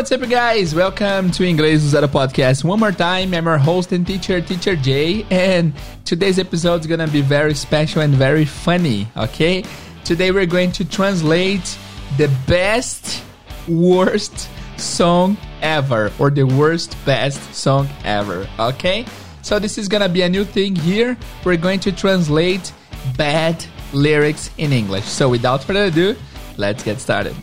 What's up, guys? Welcome to Inglês Zero Podcast. One more time, I'm your host and teacher, Teacher Jay, and today's episode is gonna be very special and very funny, okay? Today we're going to translate the best, worst song ever, or the worst, best song ever, okay? So this is gonna be a new thing here. We're going to translate bad lyrics in English. So without further ado, let's get started.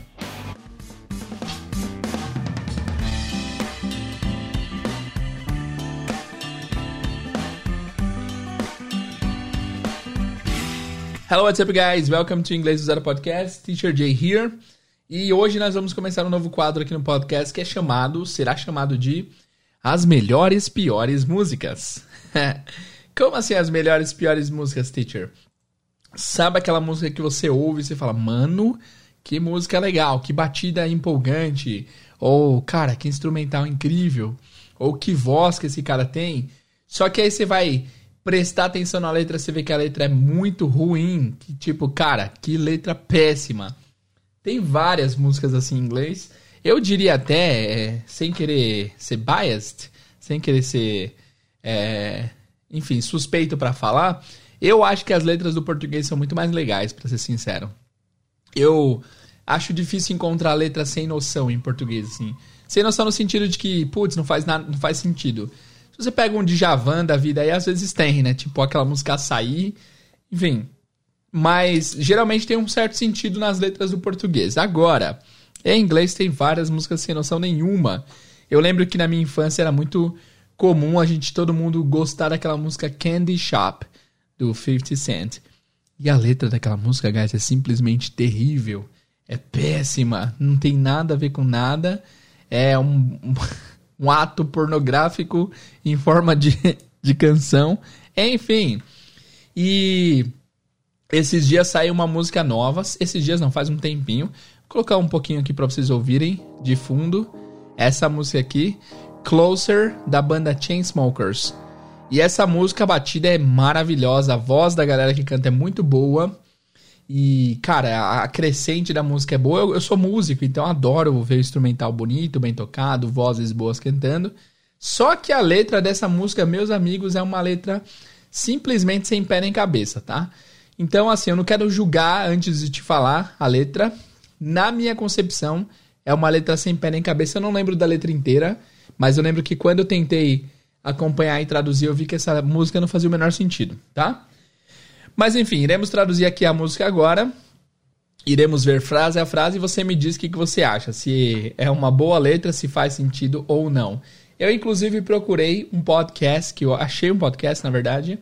Hello, what's up, guys? Welcome to Inglês do Zero Podcast. Teacher Jay here. E hoje nós vamos começar um novo quadro aqui no podcast que é chamado, será chamado de As Melhores Piores Músicas. Como assim as melhores piores músicas, teacher? Sabe aquela música que você ouve e você fala, mano, que música legal, que batida empolgante, ou cara, que instrumental incrível, ou que voz que esse cara tem. Só que aí você vai prestar atenção na letra, você vê que a letra é muito ruim. Que tipo, cara, que letra péssima. Tem várias músicas assim em inglês. Eu diria até, é, sem querer ser biased, sem querer ser, é, enfim, suspeito para falar, eu acho que as letras do português são muito mais legais, para ser sincero. Eu acho difícil encontrar letra sem noção em português, assim. Sem noção no sentido de que, putz, não faz nada, não faz sentido. Você pega um Djavan da vida aí, às vezes tem, né? Tipo aquela música Açaí, enfim. Mas geralmente tem um certo sentido nas letras do português. Agora, em inglês tem várias músicas sem noção nenhuma. Eu lembro que na minha infância era muito comum a gente, todo mundo gostar daquela música Candy Shop, do 50 Cent. E a letra daquela música, guys, é simplesmente terrível. É péssima. Não tem nada a ver com nada. É um um ato pornográfico em forma de, de canção. Enfim. E esses dias saiu uma música nova. Esses dias não, faz um tempinho. Vou colocar um pouquinho aqui para vocês ouvirem de fundo. Essa música aqui, Closer, da banda Chainsmokers. E essa música a batida é maravilhosa, a voz da galera que canta é muito boa. E, cara, a crescente da música é boa. Eu, eu, sou músico, então adoro ver o instrumental bonito, bem tocado, vozes boas cantando. Só que a letra dessa música, meus amigos, é uma letra simplesmente sem pé nem cabeça, tá? Então, assim, eu não quero julgar antes de te falar a letra. Na minha concepção, é uma letra sem pé nem cabeça. Eu não lembro da letra inteira, mas eu lembro que quando eu tentei acompanhar e traduzir, eu vi que essa música não fazia o menor sentido, tá? Mas enfim, iremos traduzir aqui a música agora. Iremos ver frase a frase e você me diz o que, que você acha. Se é uma boa letra, se faz sentido ou não. Eu, inclusive, procurei um podcast, que eu achei um podcast, na verdade,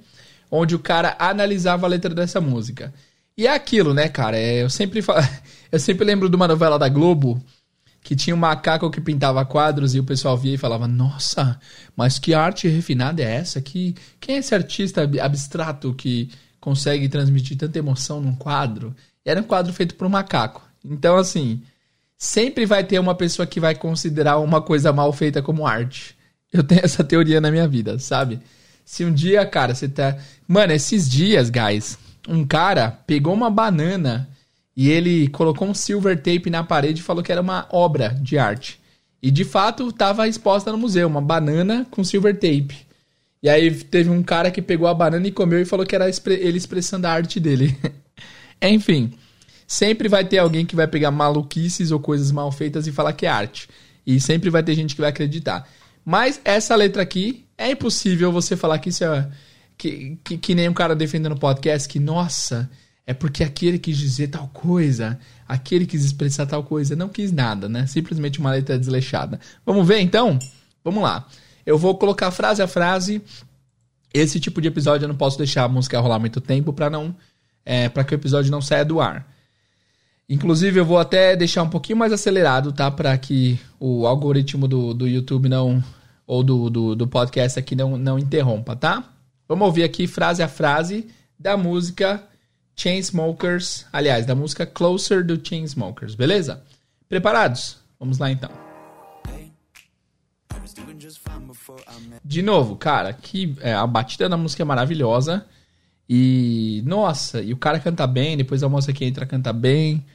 onde o cara analisava a letra dessa música. E é aquilo, né, cara? É, eu sempre falo, eu sempre lembro de uma novela da Globo que tinha um macaco que pintava quadros e o pessoal via e falava: Nossa, mas que arte refinada é essa? Que, quem é esse artista abstrato que consegue transmitir tanta emoção num quadro. Era um quadro feito por um macaco. Então, assim, sempre vai ter uma pessoa que vai considerar uma coisa mal feita como arte. Eu tenho essa teoria na minha vida, sabe? Se um dia, cara, você tá. Mano, esses dias, guys, um cara pegou uma banana e ele colocou um silver tape na parede e falou que era uma obra de arte. E de fato estava exposta no museu, uma banana com silver tape. E aí teve um cara que pegou a banana e comeu e falou que era ele expressando a arte dele. Enfim, sempre vai ter alguém que vai pegar maluquices ou coisas mal feitas e falar que é arte. E sempre vai ter gente que vai acreditar. Mas essa letra aqui, é impossível você falar que isso é. Que, que, que nem um cara defendendo podcast que, nossa, é porque aquele quis dizer tal coisa, aquele quis expressar tal coisa. Não quis nada, né? Simplesmente uma letra desleixada. Vamos ver então? Vamos lá. Eu vou colocar frase a frase. Esse tipo de episódio eu não posso deixar a música rolar muito tempo para não é, para que o episódio não saia do ar. Inclusive eu vou até deixar um pouquinho mais acelerado, tá, para que o algoritmo do, do YouTube não ou do, do, do podcast aqui não, não interrompa, tá? Vamos ouvir aqui frase a frase da música Chainsmokers, aliás, da música Closer do Chainsmokers, beleza? Preparados? Vamos lá então. De novo, cara, que é, a batida da música é maravilhosa. E, nossa, e o cara canta bem, depois a moça que entra canta bem.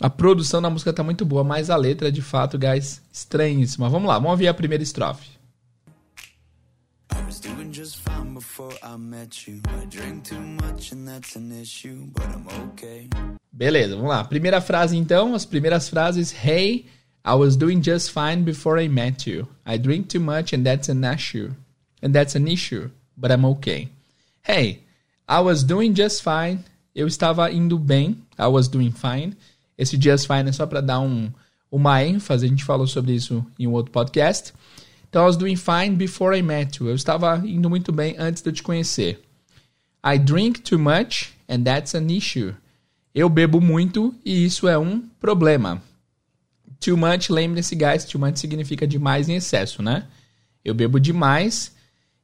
A produção da música tá muito boa, mas a letra, de fato, guys, estranhíssima. Vamos lá, vamos ouvir a primeira estrofe. Beleza, vamos lá. Primeira frase então, as primeiras frases. Hey, I was doing just fine before I met you. I drink too much and that's an issue. And that's an issue, but I'm okay. Hey, I was doing just fine. Eu estava indo bem. I was doing fine. Esse just fine é só para dar um, uma ênfase. A gente falou sobre isso em um outro podcast. Então, I was doing fine before I met you. Eu estava indo muito bem antes de eu te conhecer. I drink too much and that's an issue. Eu bebo muito e isso é um problema. Too much, lembre-se, guys, too much significa demais em excesso, né? Eu bebo demais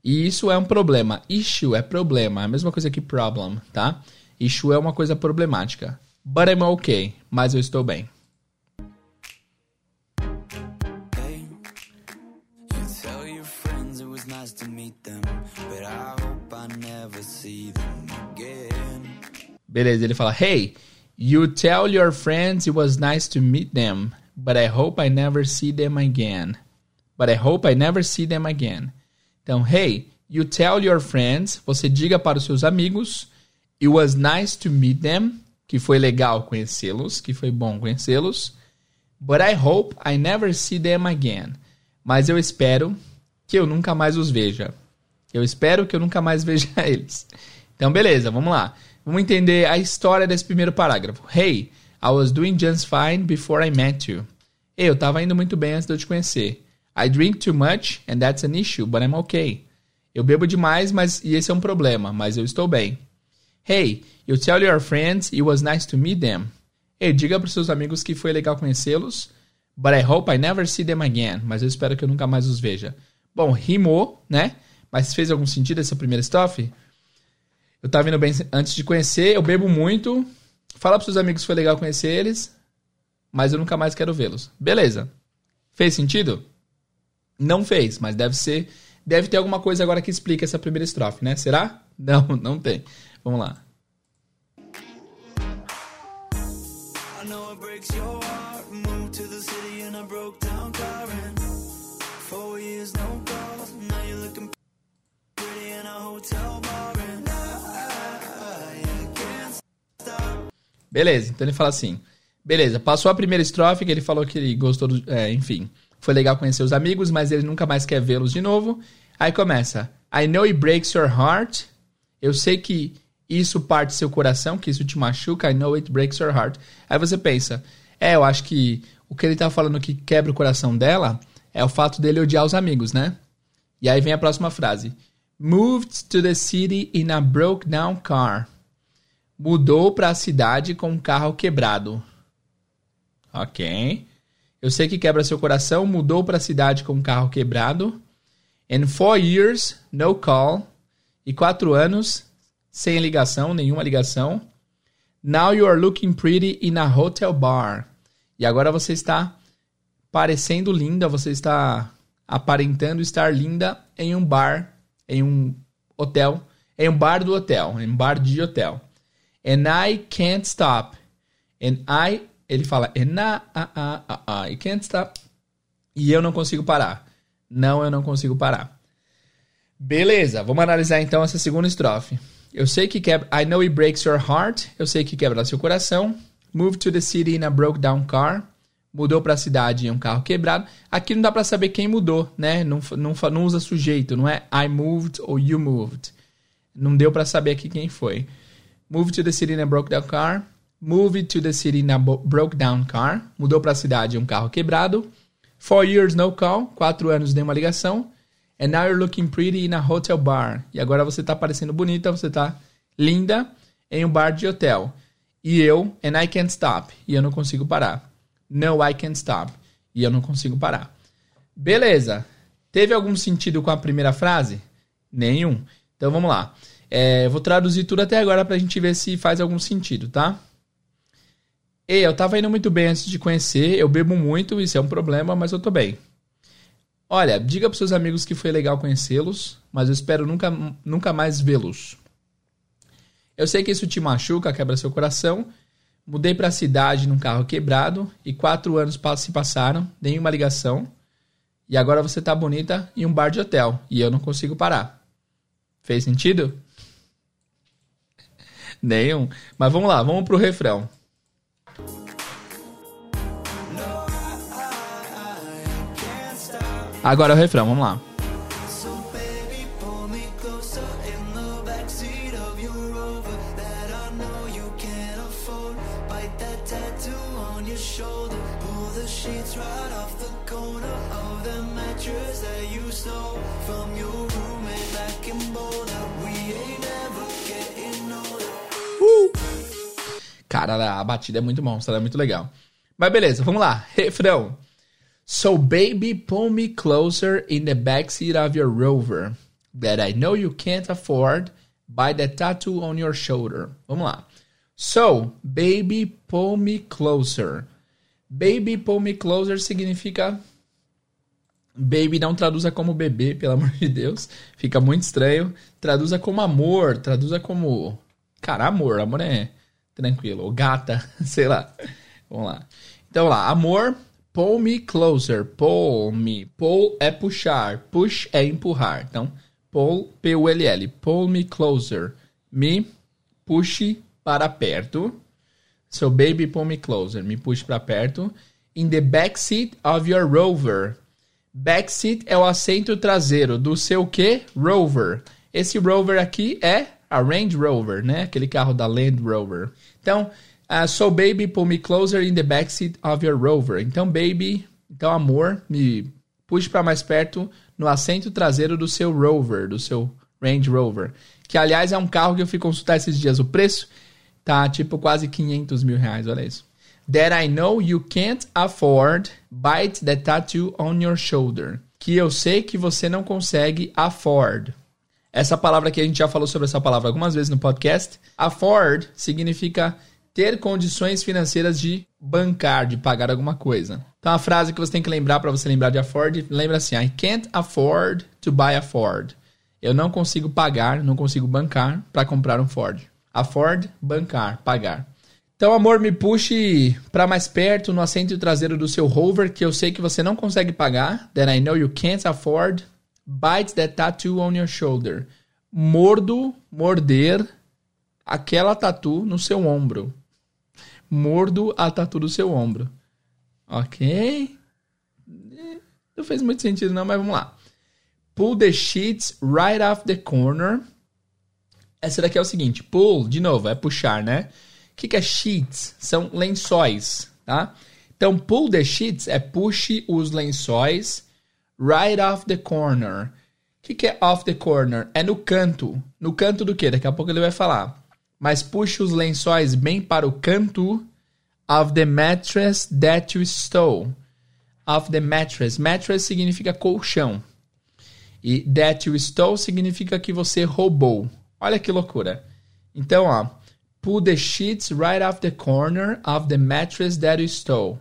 e isso é um problema. Issue é problema, é a mesma coisa que problem, tá? Issue é uma coisa problemática. But I'm okay, mas eu estou bem. Beleza, ele fala: Hey, you tell your friends it was nice to meet them, but I hope I never see them again. But I hope I never see them again. Então, hey, you tell your friends, você diga para os seus amigos, it was nice to meet them, que foi legal conhecê-los, que foi bom conhecê-los, but I hope I never see them again. Mas eu espero que eu nunca mais os veja. Eu espero que eu nunca mais veja eles. Então, beleza, vamos lá. Vamos entender a história desse primeiro parágrafo. Hey, I was doing just fine before I met you. Eu estava indo muito bem antes de eu te conhecer. I drink too much and that's an issue, but I'm okay. Eu bebo demais, mas e esse é um problema, mas eu estou bem. Hey, you tell your friends it was nice to meet them. Hey, diga para os seus amigos que foi legal conhecê-los, but I hope I never see them again. Mas eu espero que eu nunca mais os veja. Bom, rimou, né? Mas fez algum sentido essa primeira estrofe? Eu tava indo bem antes de conhecer, eu bebo muito. Fala pros seus amigos que foi legal conhecer eles, mas eu nunca mais quero vê-los. Beleza. Fez sentido? Não fez, mas deve ser. Deve ter alguma coisa agora que explica essa primeira estrofe, né? Será? Não, não tem. Vamos lá. Beleza, então ele fala assim. Beleza, passou a primeira estrofe que ele falou que ele gostou, do, é, enfim, foi legal conhecer os amigos, mas ele nunca mais quer vê-los de novo. Aí começa: I know it breaks your heart. Eu sei que isso parte seu coração, que isso te machuca. I know it breaks your heart. Aí você pensa: é, eu acho que o que ele tá falando que quebra o coração dela é o fato dele odiar os amigos, né? E aí vem a próxima frase: Moved to the city in a broke down car. Mudou para a cidade com um carro quebrado. Ok. Eu sei que quebra seu coração. Mudou para a cidade com um carro quebrado. And four years, no call. E quatro anos, sem ligação, nenhuma ligação. Now you are looking pretty in a hotel bar. E agora você está parecendo linda, você está aparentando estar linda em um bar, em um hotel, em um bar do hotel, em um bar de hotel. And I can't stop. And I, ele fala, and I, I, I, I can't stop. E eu não consigo parar. Não, eu não consigo parar. Beleza, vamos analisar então essa segunda estrofe. Eu sei que quebra. I know it breaks your heart. Eu sei que quebra seu coração. Move to the city in a broke down car. Mudou para a cidade em um carro quebrado. Aqui não dá para saber quem mudou, né? Não, não, não usa sujeito, não é I moved ou you moved. Não deu para saber aqui quem foi. Move to the city in a broke down car. Move to the city in a broke down car. Mudou para a cidade um carro quebrado. Four years no call. Quatro anos nem uma ligação. And now you're looking pretty in a hotel bar. E agora você está parecendo bonita, você está linda em um bar de hotel. E eu, and I can't stop. E eu não consigo parar. No, I can't stop. E eu não consigo parar. Beleza. Teve algum sentido com a primeira frase? Nenhum. Então vamos lá. É, vou traduzir tudo até agora pra gente ver se faz algum sentido, tá? Ei, eu tava indo muito bem antes de conhecer, eu bebo muito, isso é um problema, mas eu tô bem. Olha, diga pros seus amigos que foi legal conhecê-los, mas eu espero nunca, nunca mais vê-los. Eu sei que isso te machuca, quebra seu coração, Mudei pra cidade num carro quebrado e quatro anos se passaram, nenhuma ligação. E agora você tá bonita em um bar de hotel e eu não consigo parar. Fez sentido? Nenhum. Mas vamos lá, vamos pro refrão. Agora o refrão, vamos lá. Cara, a batida é muito monstra, é muito legal. Mas beleza, vamos lá. Refrão. So baby, pull me closer in the backseat of your Rover that I know you can't afford by the tattoo on your shoulder. Vamos lá. So, baby, pull me closer. Baby, pull me closer significa Baby não traduza como bebê, pelo amor de Deus. Fica muito estranho. Traduza como amor, traduza como. Cara, amor. Amor é tranquilo. Ou gata, sei lá. Vamos lá. Então lá, amor, pull me closer. Pull me. Pull é puxar. Push é empurrar. Então, pull, P-U-L-L. Pull me closer. Me puxe para perto. So, baby, pull me closer. Me puxe para perto. In the backseat of your rover. Backseat é o assento traseiro do seu quê? Rover. Esse Rover aqui é a Range Rover, né? Aquele carro da Land Rover. Então, uh, so baby, pull me closer in the backseat of your Rover. Então, baby, então amor, me puxe para mais perto no assento traseiro do seu Rover, do seu Range Rover. Que, aliás, é um carro que eu fui consultar esses dias. O preço tá tipo quase 500 mil reais, olha isso that I know you can't afford bite the tattoo on your shoulder. Que eu sei que você não consegue afford. Essa palavra que a gente já falou sobre essa palavra algumas vezes no podcast. Afford significa ter condições financeiras de bancar, de pagar alguma coisa. Então a frase que você tem que lembrar para você lembrar de afford, lembra assim: I can't afford to buy a Ford. Eu não consigo pagar, não consigo bancar para comprar um Ford. Afford, bancar, pagar. Então, amor, me puxe para mais perto no assento traseiro do seu rover que eu sei que você não consegue pagar. That I know you can't afford. Bite that tattoo on your shoulder. Mordo, morder aquela tatu no seu ombro. Mordo a tatu do seu ombro. Ok? Não fez muito sentido não, mas vamos lá. Pull the sheets right off the corner. Essa daqui é o seguinte. Pull, de novo, é puxar, né? O que, que é sheets? São lençóis, tá? Então, pull the sheets é puxe os lençóis right off the corner. O que, que é off the corner? É no canto. No canto do quê? Daqui a pouco ele vai falar. Mas puxe os lençóis bem para o canto of the mattress that you stole. Of the mattress. Mattress significa colchão. E that you stole significa que você roubou. Olha que loucura. Então, ó. Pull the sheets right off the corner of the mattress that you stole.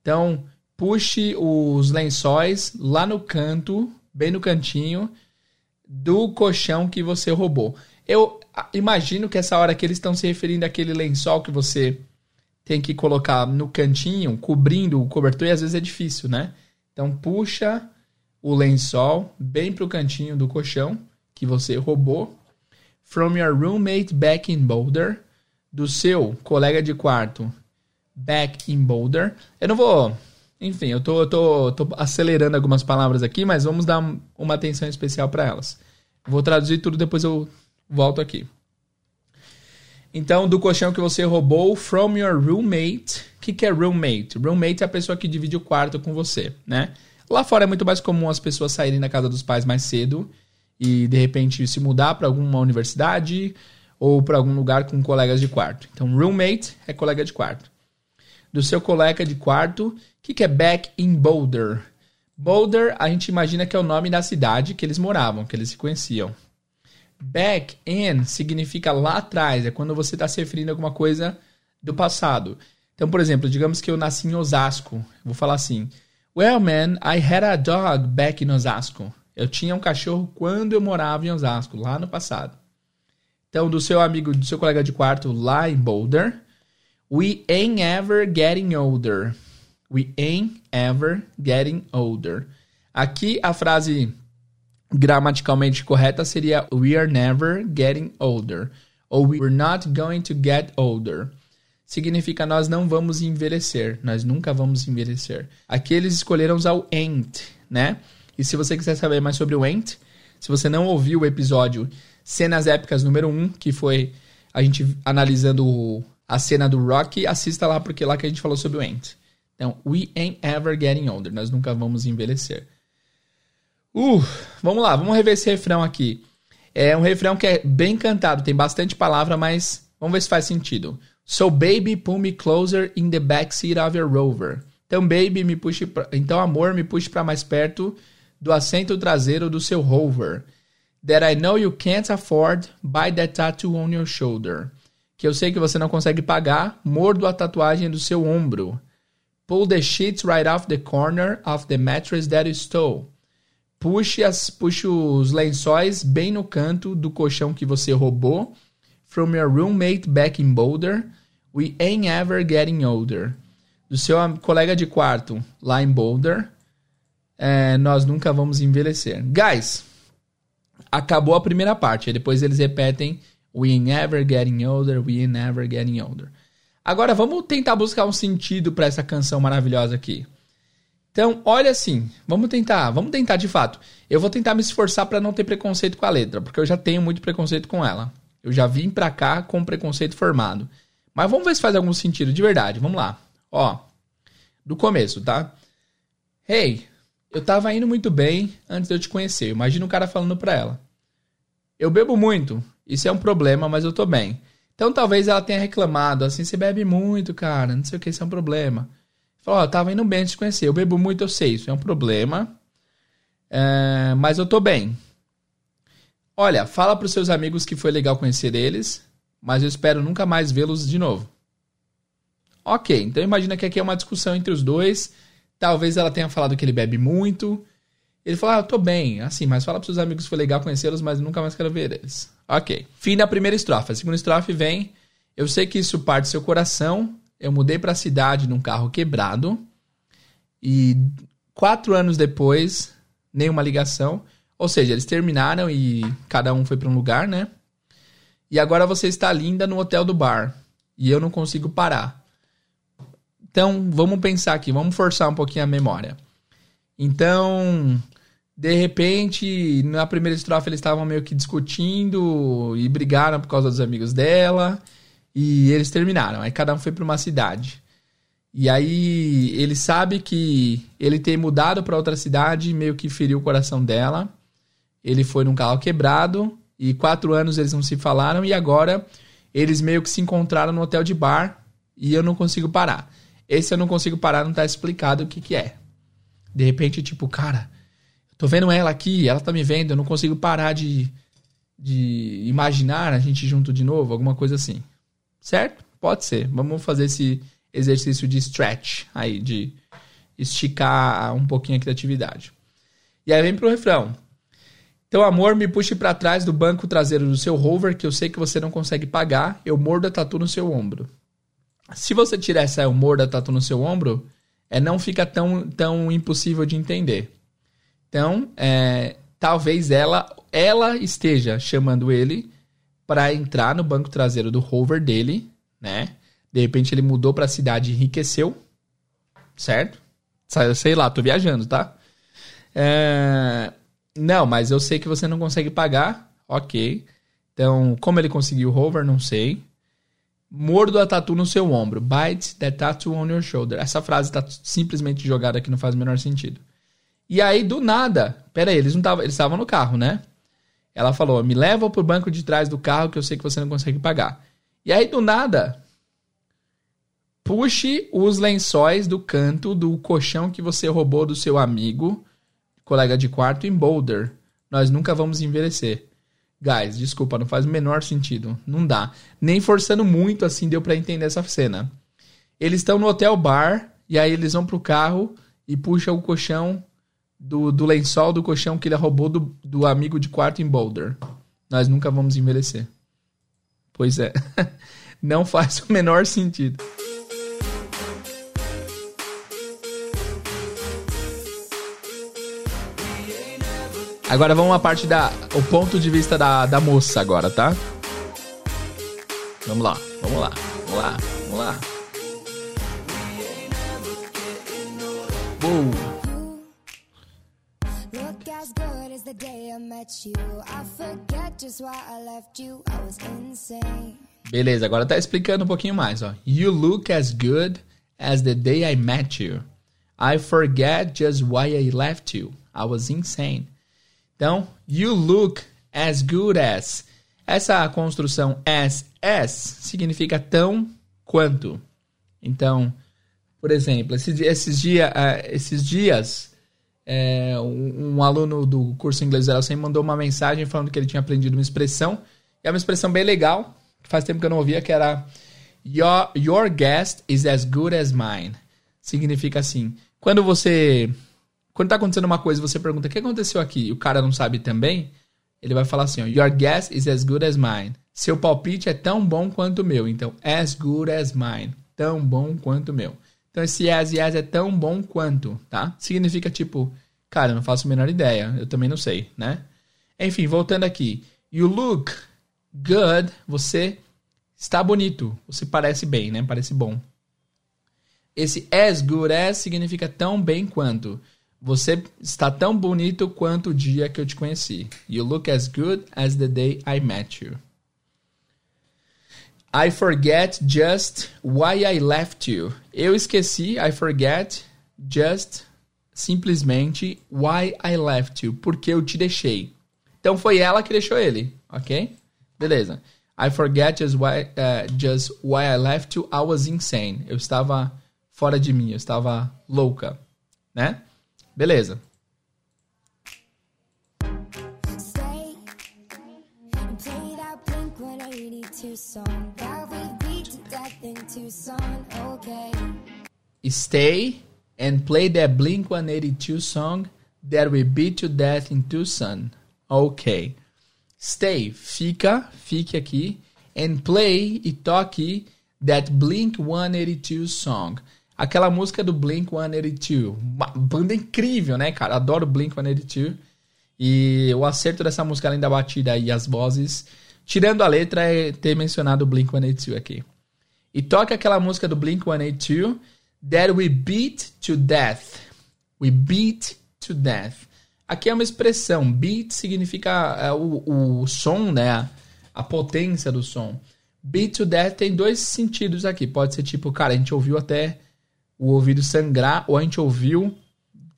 Então, puxe os lençóis lá no canto, bem no cantinho, do colchão que você roubou. Eu imagino que essa hora que eles estão se referindo àquele lençol que você tem que colocar no cantinho, cobrindo o cobertor, e às vezes é difícil, né? Então, puxa o lençol bem pro cantinho do colchão que você roubou. From your roommate back in Boulder do seu colega de quarto back in Boulder. Eu não vou. Enfim, eu tô, tô, tô acelerando algumas palavras aqui, mas vamos dar uma atenção especial para elas. Vou traduzir tudo, depois eu volto aqui. Então, do colchão que você roubou from your roommate. O que, que é roommate? Roommate é a pessoa que divide o quarto com você, né? Lá fora é muito mais comum as pessoas saírem da casa dos pais mais cedo e de repente se mudar para alguma universidade ou para algum lugar com colegas de quarto. Então, roommate é colega de quarto. Do seu colega de quarto, que, que é back in Boulder? Boulder, a gente imagina que é o nome da cidade que eles moravam, que eles se conheciam. Back in significa lá atrás, é quando você está se referindo a alguma coisa do passado. Então, por exemplo, digamos que eu nasci em Osasco. Vou falar assim: Well, man, I had a dog back in Osasco. Eu tinha um cachorro quando eu morava em Osasco, lá no passado. Então, do seu amigo, do seu colega de quarto lá em Boulder. We ain't ever getting older. We ain't ever getting older. Aqui a frase gramaticalmente correta seria We are never getting older. Ou We're not going to get older. Significa nós não vamos envelhecer. Nós nunca vamos envelhecer. Aqui eles escolheram usar o ain't, né? E se você quiser saber mais sobre o ain't, se você não ouviu o episódio Cenas Épicas número 1, que foi a gente analisando a cena do Rock, assista lá, porque é lá que a gente falou sobre o ain't. Então, we ain't ever getting older. Nós nunca vamos envelhecer. Uh, vamos lá, vamos rever esse refrão aqui. É um refrão que é bem cantado, tem bastante palavra, mas vamos ver se faz sentido. So baby, pull me closer in the backseat of your rover. Então baby, me puxe pra... então amor, me puxe para mais perto do assento traseiro do seu rover. That I know you can't afford, buy that tattoo on your shoulder. Que eu sei que você não consegue pagar, mordo a tatuagem do seu ombro. Pull the sheets right off the corner of the mattress that you stole. Puxe, as, puxe os lençóis bem no canto do colchão que você roubou. From your roommate back in Boulder. We ain't ever getting older. Do seu colega de quarto lá em Boulder. É, nós nunca vamos envelhecer. Guys, acabou a primeira parte. Depois eles repetem We ain't ever getting older, we ain't ever getting older. Agora vamos tentar buscar um sentido para essa canção maravilhosa aqui. Então, olha assim, vamos tentar, vamos tentar de fato. Eu vou tentar me esforçar para não ter preconceito com a letra, porque eu já tenho muito preconceito com ela. Eu já vim pra cá com preconceito formado. Mas vamos ver se faz algum sentido de verdade. Vamos lá. Ó, do começo, tá? Hey, eu tava indo muito bem antes de eu te conhecer. Imagina um cara falando pra ela. Eu bebo muito. Isso é um problema, mas eu tô bem. Então talvez ela tenha reclamado, assim, você bebe muito, cara, não sei o que, isso é um problema. Falou, ó, tava indo bem de conhecer. Eu bebo muito, eu sei, isso é um problema. É, mas eu tô bem. Olha, fala pros seus amigos que foi legal conhecer eles, mas eu espero nunca mais vê-los de novo. Ok, então imagina que aqui é uma discussão entre os dois. Talvez ela tenha falado que ele bebe muito. Ele falou, ah, eu tô bem, assim, mas fala pros seus amigos que foi legal conhecê-los, mas nunca mais quero ver eles. Ok. Fim da primeira estrofe. A segunda estrofe vem. Eu sei que isso parte do seu coração, eu mudei para a cidade num carro quebrado e quatro anos depois, nenhuma ligação. Ou seja, eles terminaram e cada um foi para um lugar, né? E agora você está linda no hotel do bar e eu não consigo parar. Então, vamos pensar aqui, vamos forçar um pouquinho a memória. Então, de repente, na primeira estrofe eles estavam meio que discutindo e brigaram por causa dos amigos dela. E eles terminaram. Aí cada um foi para uma cidade. E aí ele sabe que ele ter mudado para outra cidade meio que feriu o coração dela. Ele foi num carro quebrado e quatro anos eles não se falaram e agora eles meio que se encontraram no hotel de bar e eu não consigo parar. Esse eu não consigo parar não tá explicado o que que é. De repente, tipo, cara, tô vendo ela aqui, ela tá me vendo, eu não consigo parar de, de imaginar a gente junto de novo, alguma coisa assim. Certo? Pode ser. Vamos fazer esse exercício de stretch aí, de esticar um pouquinho a criatividade. E aí vem pro refrão. Então, amor, me puxe para trás do banco traseiro do seu rover, que eu sei que você não consegue pagar. Eu mordo a tatu no seu ombro. Se você tirar essa eu mordo a tatu no seu ombro, é, não fica tão, tão impossível de entender. Então, é, talvez ela, ela esteja chamando ele para entrar no banco traseiro do rover dele, né? De repente ele mudou para a cidade e enriqueceu, certo? Sei lá, tô viajando, tá? É... Não, mas eu sei que você não consegue pagar, ok. Então, como ele conseguiu o rover, não sei. Mordo a tatu no seu ombro. Bite that tattoo on your shoulder. Essa frase está simplesmente jogada aqui, não faz o menor sentido. E aí, do nada, pera aí, eles não eles estavam no carro, né? Ela falou: me leva pro banco de trás do carro que eu sei que você não consegue pagar. E aí, do nada, puxe os lençóis do canto do colchão que você roubou do seu amigo, colega de quarto, em Boulder. Nós nunca vamos envelhecer. Guys, desculpa, não faz o menor sentido. Não dá. Nem forçando muito assim deu para entender essa cena. Eles estão no hotel bar e aí eles vão pro carro e puxam o colchão do, do lençol do colchão que ele roubou do, do amigo de quarto em Boulder. Nós nunca vamos envelhecer. Pois é. Não faz o menor sentido. Agora vamos à parte da. O ponto de vista da, da moça agora, tá? Vamos lá, vamos lá, vamos lá, vamos lá. Boa! Beleza, agora tá explicando um pouquinho mais, ó. You look as good as the day I met you. I forget just why I left you. I was insane. Então, you look as good as. Essa construção as, as significa tão quanto. Então, por exemplo, esses, esses, dia, uh, esses dias, é, um, um, aluno do curso Inglês Zero sempre mandou uma mensagem falando que ele tinha aprendido uma expressão. E é uma expressão bem legal, que faz tempo que eu não ouvia, que era Your, your guest is as good as mine. Significa assim, quando você quando tá acontecendo uma coisa, você pergunta: "O que aconteceu aqui?" e o cara não sabe também, ele vai falar assim: ó, "Your guess is as good as mine." Seu palpite é tão bom quanto o meu. Então, as good as mine, tão bom quanto o meu. Então, esse e as é tão bom quanto, tá? Significa tipo, cara, não faço a menor ideia, eu também não sei, né? Enfim, voltando aqui. You look good, você está bonito, você parece bem, né? Parece bom. Esse as good as significa tão bem quanto. Você está tão bonito quanto o dia que eu te conheci. You look as good as the day I met you. I forget just why I left you. Eu esqueci, I forget just simplesmente why I left you, porque eu te deixei. Então foi ela que deixou ele, ok? Beleza. I forget just why, uh, just why I left you. I was insane. Eu estava fora de mim, eu estava louca, né? Beleza. Stay and play that Blink 182 song that we beat to death in Tucson. Ok. Stay, fica, fique aqui. And play e toque that Blink 182 song aquela música do Blink 182. Uma banda incrível, né, cara? Adoro Blink 182. E o acerto dessa música, além da batida e as vozes, tirando a letra, é ter mencionado o Blink 182 aqui. E toca aquela música do Blink 182, That We Beat to Death. We beat to death. Aqui é uma expressão. Beat significa é, o, o som, né? A, potência do som. Beat to death tem dois sentidos aqui. Pode ser tipo, cara, a gente ouviu até o ouvido sangrar ou a gente ouviu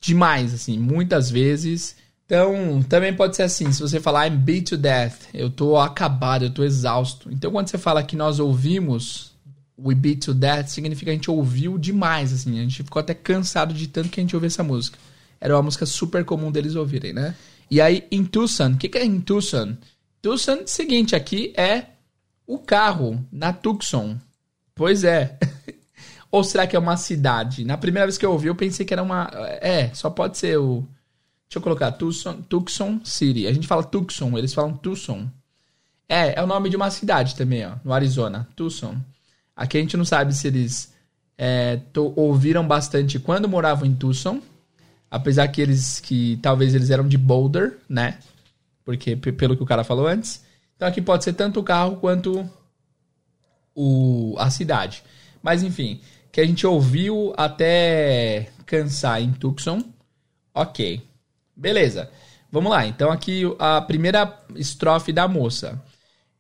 demais, assim, muitas vezes. Então, também pode ser assim, se você falar I'm beat to death, eu tô acabado, eu tô exausto. Então, quando você fala que nós ouvimos We beat to death, significa que a gente ouviu demais, assim, a gente ficou até cansado de tanto que a gente ouviu essa música. Era uma música super comum deles ouvirem, né? E aí, em Tucson, o que, que é em Tucson? Tucson, seguinte, aqui é o carro na Tucson. Pois é. Ou será que é uma cidade? Na primeira vez que eu ouvi, eu pensei que era uma. É, só pode ser o. Deixa eu colocar Tucson, Tucson City. A gente fala Tucson, eles falam Tucson. É, é o nome de uma cidade também, ó, no Arizona. Tucson. Aqui a gente não sabe se eles é, ouviram bastante quando moravam em Tucson. Apesar que eles. que talvez eles eram de Boulder, né? Porque pelo que o cara falou antes. Então aqui pode ser tanto o carro quanto o, a cidade. Mas enfim, que a gente ouviu até cansar em Tucson. Ok. Beleza. Vamos lá. Então aqui a primeira estrofe da moça.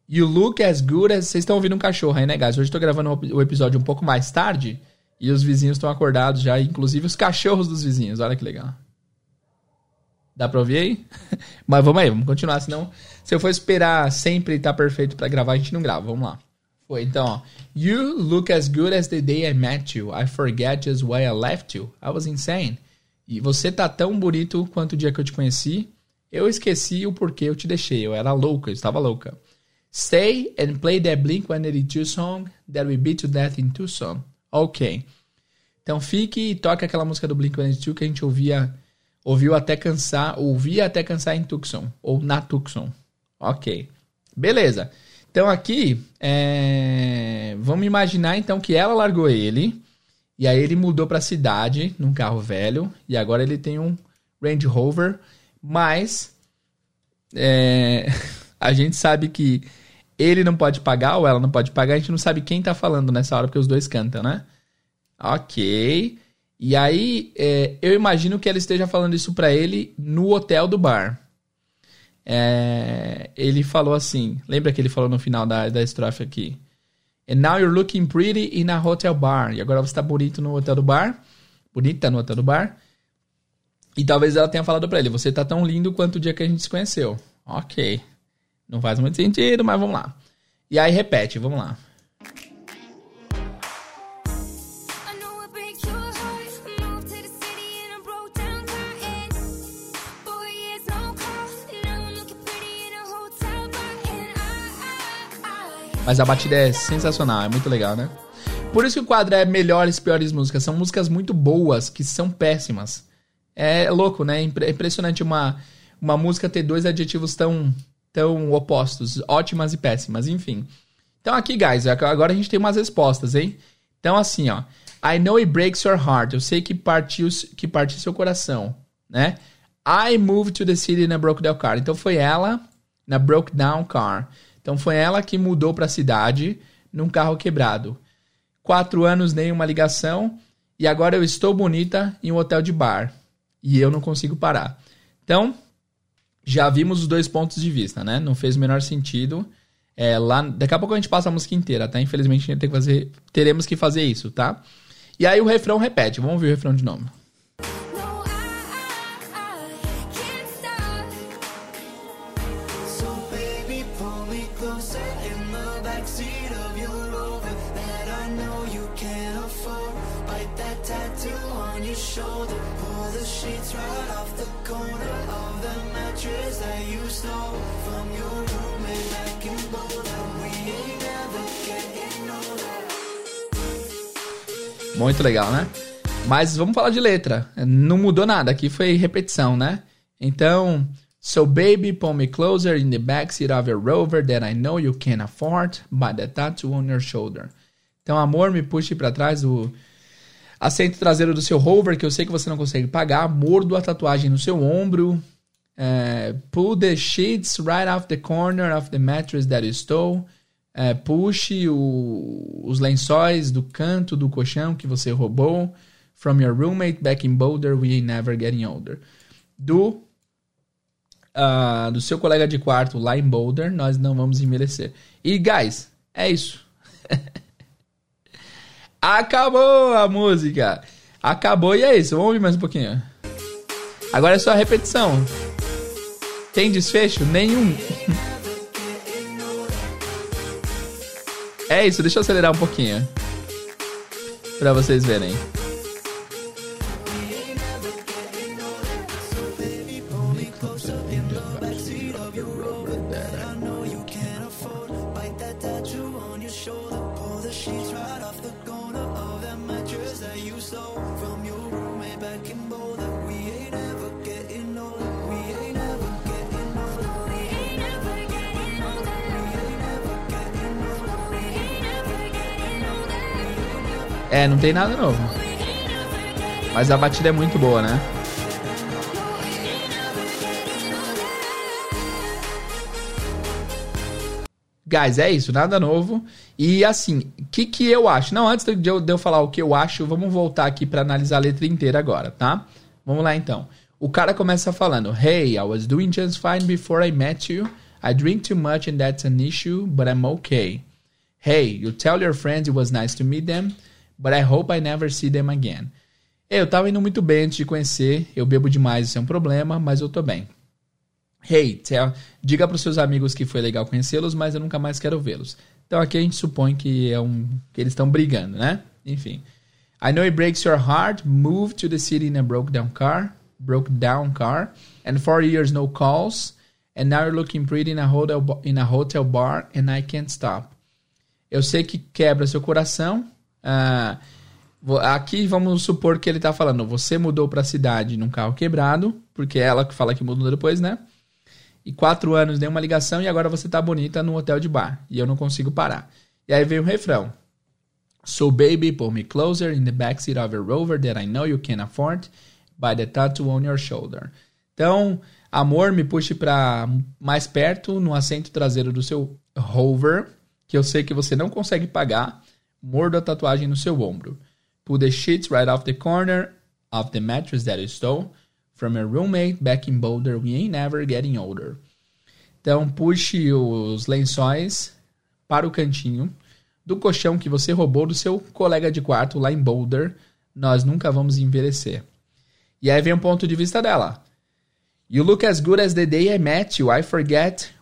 You look as good as... Vocês estão ouvindo um cachorro aí, né, guys? Hoje eu tô gravando o episódio um pouco mais tarde. E os vizinhos estão acordados já, inclusive os cachorros dos vizinhos. Olha que legal. Dá pra ouvir aí? Mas vamos aí, vamos continuar. Senão, se eu for esperar sempre estar tá perfeito para gravar, a gente não grava. Vamos lá. Foi, então, ó. You look as good as the day I met you. I forget just why I left you. I was insane. E você tá tão bonito quanto o dia que eu te conheci. Eu esqueci o porquê eu te deixei. Eu era louca, eu estava louca. Stay and play that Blink-182 song that we beat to death in Tucson. Ok. Então fique e toque aquela música do Blink-182 que a gente ouvia, ouviu até cansar, ouvia até cansar em Tucson, ou na Tucson. Ok. Beleza. Então aqui, é... vamos imaginar então que ela largou ele e aí ele mudou para a cidade num carro velho e agora ele tem um Range Rover, mas é, a gente sabe que ele não pode pagar ou ela não pode pagar, a gente não sabe quem tá falando nessa hora, porque os dois cantam, né? Ok. E aí, é, eu imagino que ela esteja falando isso para ele no hotel do bar. É, ele falou assim, lembra que ele falou no final da, da estrofe aqui? And now you're looking pretty in a hotel bar. E agora você tá bonito no hotel do bar. Bonita no hotel do bar. E talvez ela tenha falado pra ele, você tá tão lindo quanto o dia que a gente se conheceu. Ok. Não faz muito sentido, mas vamos lá. E aí repete, vamos lá. Mas a batida é sensacional, é muito legal, né? Por isso que o quadro é melhores e piores músicas. São músicas muito boas que são péssimas. É louco, né? É impressionante uma, uma música ter dois adjetivos tão, tão opostos. Ótimas e péssimas, enfim. Então aqui, guys, agora a gente tem umas respostas, hein? Então assim, ó. I know it breaks your heart. Eu sei que partiu, que partiu seu coração, né? I moved to the city in a broke down car. Então foi ela na broke down car. Então foi ela que mudou para a cidade num carro quebrado. Quatro anos, nenhuma ligação. E agora eu estou bonita em um hotel de bar. E eu não consigo parar. Então, já vimos os dois pontos de vista, né? Não fez o menor sentido. É, lá, daqui a pouco a gente passa a música inteira, tá? Infelizmente a gente tem que fazer, teremos que fazer isso, tá? E aí o refrão repete. Vamos ver o refrão de novo. Muito legal, né? Mas vamos falar de letra. Não mudou nada, aqui foi repetição, né? Então, so baby, pull me closer in the backseat of your rover that I know you can afford by the tattoo on your shoulder. Então, amor, me puxe para trás do assento traseiro do seu rover que eu sei que você não consegue pagar. Mordo a tatuagem no seu ombro. Uh, pull the sheets right off the corner of the mattress that you stole é, puxe o, os lençóis do canto do colchão que você roubou. From your roommate back in Boulder, we ain't never getting older. Do, uh, do seu colega de quarto lá em Boulder, nós não vamos envelhecer. E, guys, é isso. Acabou a música. Acabou e é isso. Vamos ouvir mais um pouquinho. Agora é só a repetição. Tem desfecho? Nenhum. É isso, deixa eu acelerar um pouquinho. Pra vocês verem. Tem nada novo. Mas a batida é muito boa, né? Guys, é isso, nada novo. E assim, o que, que eu acho? Não, antes de eu, de eu falar o que eu acho, vamos voltar aqui para analisar a letra inteira agora, tá? Vamos lá então. O cara começa falando: Hey, I was doing just fine before I met you. I drink too much and that's an issue, but I'm okay. Hey, you tell your friends it was nice to meet them. But I hope I never see them again. Eu tava indo muito bem antes de conhecer. Eu bebo demais, isso é um problema, mas eu tô bem. Hey, tell, diga para seus amigos que foi legal conhecê-los, mas eu nunca mais quero vê-los. Então aqui a gente supõe que é um que eles estão brigando, né? Enfim. I know it breaks your heart. Moved to the city in a broke down car, broke down car, and four years no calls, and now you're looking pretty in a hotel in a hotel bar, and I can't stop. Eu sei que quebra seu coração, ah, aqui vamos supor que ele está falando: você mudou para a cidade num carro quebrado, porque é ela que fala que mudou depois, né? E quatro anos deu uma ligação e agora você tá bonita no hotel de bar e eu não consigo parar. E aí vem o refrão. So baby, pull me closer in the backseat of a rover that I know you can afford by the tattoo on your shoulder. Então, Amor, me puxe para mais perto no assento traseiro do seu hover, que eu sei que você não consegue pagar. Mordo a tatuagem no seu ombro. Pull the sheets right off the corner of the mattress that you stole from your roommate back in Boulder. We ain't never getting older. Então, puxe os lençóis para o cantinho do colchão que você roubou do seu colega de quarto lá em Boulder. Nós nunca vamos envelhecer. E aí vem o ponto de vista dela. You look as good as the day I met you. I forget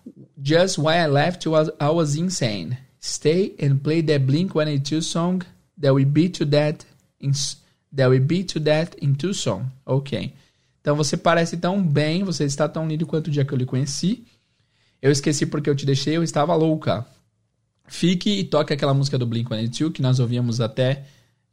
just why I left you. I was insane. Stay and play that Blink 182 song that we beat to death in, that we beat to death in Tucson. Ok. Então você parece tão bem, você está tão lindo quanto o dia que eu lhe conheci. Eu esqueci porque eu te deixei, eu estava louca. Fique e toque aquela música do Blink-182 que nós ouvíamos até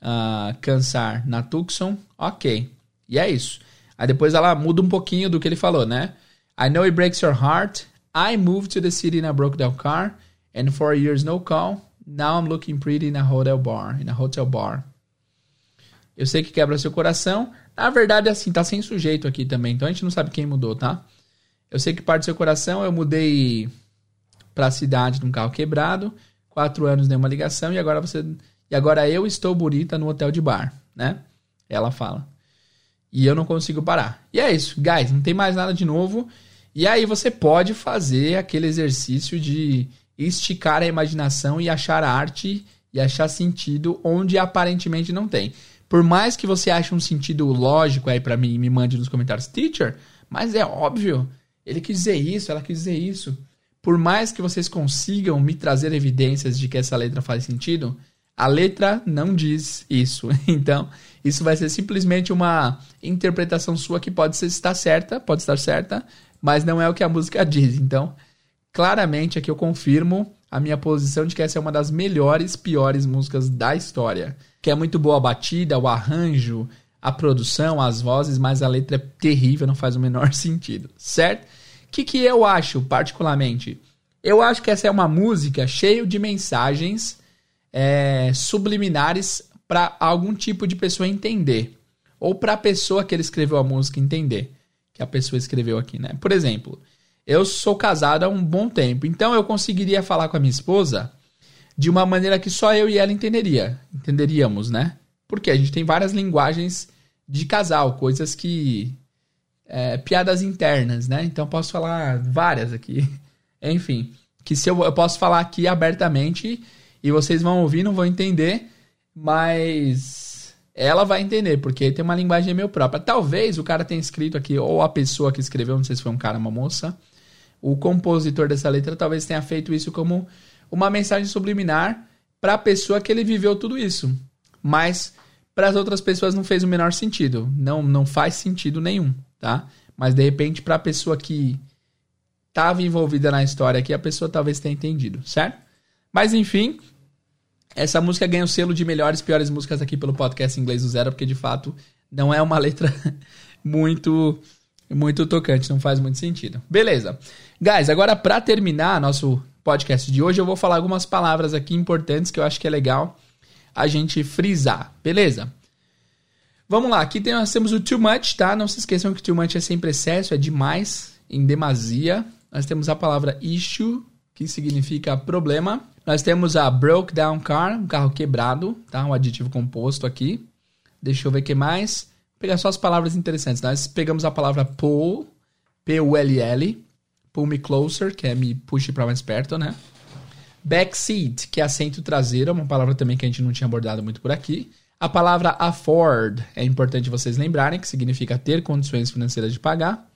uh, cansar na Tucson. Ok. E é isso. Aí depois ela muda um pouquinho do que ele falou, né? I know it breaks your heart. I moved to the city in a broke down car. And for years no call. Now I'm looking pretty in a hotel bar. In a hotel bar. Eu sei que quebra seu coração. Na verdade, assim, tá sem sujeito aqui também. Então a gente não sabe quem mudou, tá? Eu sei que parte do seu coração. Eu mudei pra cidade num carro quebrado. Quatro anos nenhuma ligação. E agora você. E agora eu estou bonita no hotel de bar, né? Ela fala. E eu não consigo parar. E é isso, guys, não tem mais nada de novo. E aí você pode fazer aquele exercício de esticar a imaginação e achar arte e achar sentido onde aparentemente não tem. Por mais que você ache um sentido lógico aí para mim, me mande nos comentários, teacher, mas é óbvio, ele quis dizer isso, ela quis dizer isso. Por mais que vocês consigam me trazer evidências de que essa letra faz sentido, a letra não diz isso. Então, isso vai ser simplesmente uma interpretação sua que pode estar certa, pode estar certa, mas não é o que a música diz. Então, claramente aqui eu confirmo a minha posição de que essa é uma das melhores, piores músicas da história. Que é muito boa a batida, o arranjo, a produção, as vozes, mas a letra é terrível, não faz o menor sentido, certo? O que, que eu acho, particularmente? Eu acho que essa é uma música cheia de mensagens é, subliminares para algum tipo de pessoa entender. Ou para a pessoa que ele escreveu a música entender. Que a pessoa escreveu aqui, né? Por exemplo, eu sou casado há um bom tempo, então eu conseguiria falar com a minha esposa de uma maneira que só eu e ela entenderia, entenderíamos, né? Porque a gente tem várias linguagens de casal, coisas que é, piadas internas, né? Então posso falar várias aqui. Enfim, que se eu, eu posso falar aqui abertamente e vocês vão ouvir, não vão entender, mas ela vai entender, porque tem uma linguagem meio própria. Talvez o cara tenha escrito aqui, ou a pessoa que escreveu, não sei se foi um cara ou uma moça, o compositor dessa letra talvez tenha feito isso como uma mensagem subliminar para a pessoa que ele viveu tudo isso. Mas para as outras pessoas não fez o menor sentido. Não, não faz sentido nenhum, tá? Mas de repente para a pessoa que estava envolvida na história aqui, a pessoa talvez tenha entendido, certo? Mas enfim, essa música ganha o selo de melhores piores músicas aqui pelo podcast Inglês do Zero, porque de fato não é uma letra muito muito tocante, não faz muito sentido. Beleza. Guys, agora para terminar nosso podcast de hoje, eu vou falar algumas palavras aqui importantes que eu acho que é legal a gente frisar. Beleza? Vamos lá, aqui tem, nós temos o too much, tá? Não se esqueçam que too much é sempre excesso, é demais, em demasia. Nós temos a palavra issue, que significa problema. Nós temos a broke down car, um carro quebrado, tá? Um aditivo composto aqui. Deixa eu ver o que mais. Pegar só as palavras interessantes. Nós pegamos a palavra pull, P-U-L-L, pull me closer, que é me puxe para mais perto, né? Backseat, que é assento traseiro, uma palavra também que a gente não tinha abordado muito por aqui. A palavra afford é importante vocês lembrarem, que significa ter condições financeiras de pagar.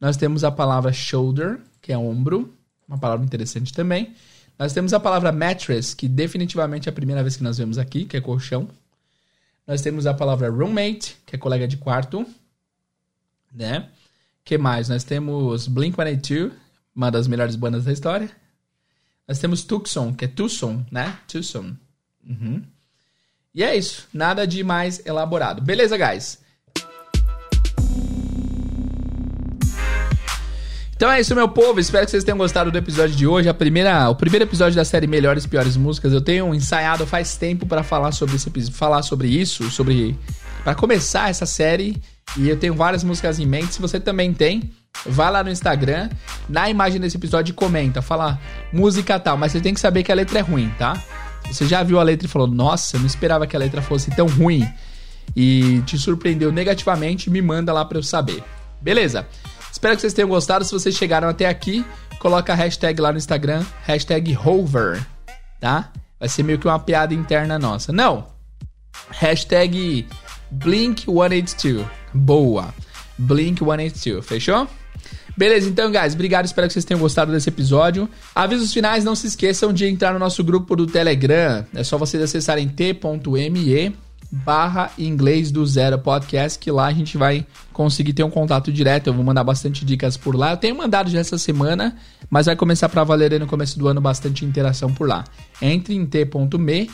Nós temos a palavra shoulder, que é ombro uma palavra interessante também. Nós temos a palavra mattress, que definitivamente é a primeira vez que nós vemos aqui, que é colchão. Nós temos a palavra roommate, que é colega de quarto, né? que mais? Nós temos Blink-182, uma das melhores bandas da história. Nós temos Tucson, que é Tucson, né? Tucson. Uhum. E é isso. Nada de mais elaborado. Beleza, guys? Então é isso, meu povo. Espero que vocês tenham gostado do episódio de hoje. A primeira, o primeiro episódio da série Melhores e Piores Músicas. Eu tenho ensaiado faz tempo para falar sobre esse falar sobre isso, sobre para começar essa série. E eu tenho várias músicas em mente. Se você também tem, vai lá no Instagram, na imagem desse episódio comenta, fala música tal, mas você tem que saber que a letra é ruim, tá? Você já viu a letra e falou, nossa, eu não esperava que a letra fosse tão ruim e te surpreendeu negativamente, me manda lá para eu saber. Beleza? Espero que vocês tenham gostado. Se vocês chegaram até aqui, coloca a hashtag lá no Instagram, hashtag Hover, tá? Vai ser meio que uma piada interna nossa. Não! Hashtag Blink182. Boa! Blink182, fechou? Beleza, então, guys, obrigado. Espero que vocês tenham gostado desse episódio. Avisos finais, não se esqueçam de entrar no nosso grupo do Telegram. É só vocês acessarem t.me barra inglês do zero podcast, que lá a gente vai conseguir ter um contato direto. Eu vou mandar bastante dicas por lá. Eu tenho mandado já essa semana, mas vai começar para valer no começo do ano bastante interação por lá. Entre em t.me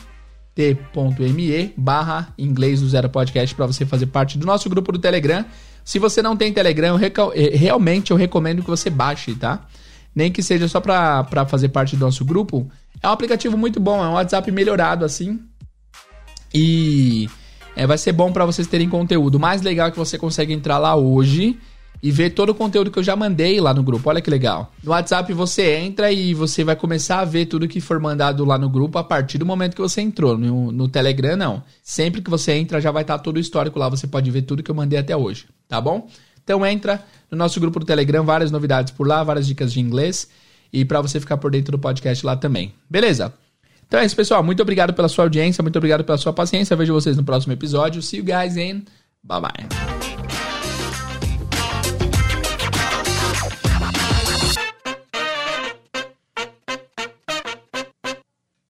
t.me barra inglês do zero podcast para você fazer parte do nosso grupo do Telegram. Se você não tem Telegram, eu eh, realmente eu recomendo que você baixe, tá? Nem que seja só para fazer parte do nosso grupo. É um aplicativo muito bom, é um WhatsApp melhorado assim. E é, vai ser bom para vocês terem conteúdo. O mais legal é que você consegue entrar lá hoje e ver todo o conteúdo que eu já mandei lá no grupo. Olha que legal. No WhatsApp você entra e você vai começar a ver tudo que for mandado lá no grupo a partir do momento que você entrou. No, no Telegram, não. Sempre que você entra, já vai estar todo o histórico lá. Você pode ver tudo que eu mandei até hoje, tá bom? Então entra no nosso grupo do Telegram, várias novidades por lá, várias dicas de inglês e para você ficar por dentro do podcast lá também. Beleza? Então é isso, pessoal. Muito obrigado pela sua audiência, muito obrigado pela sua paciência. vejo vocês no próximo episódio. See you guys and bye bye.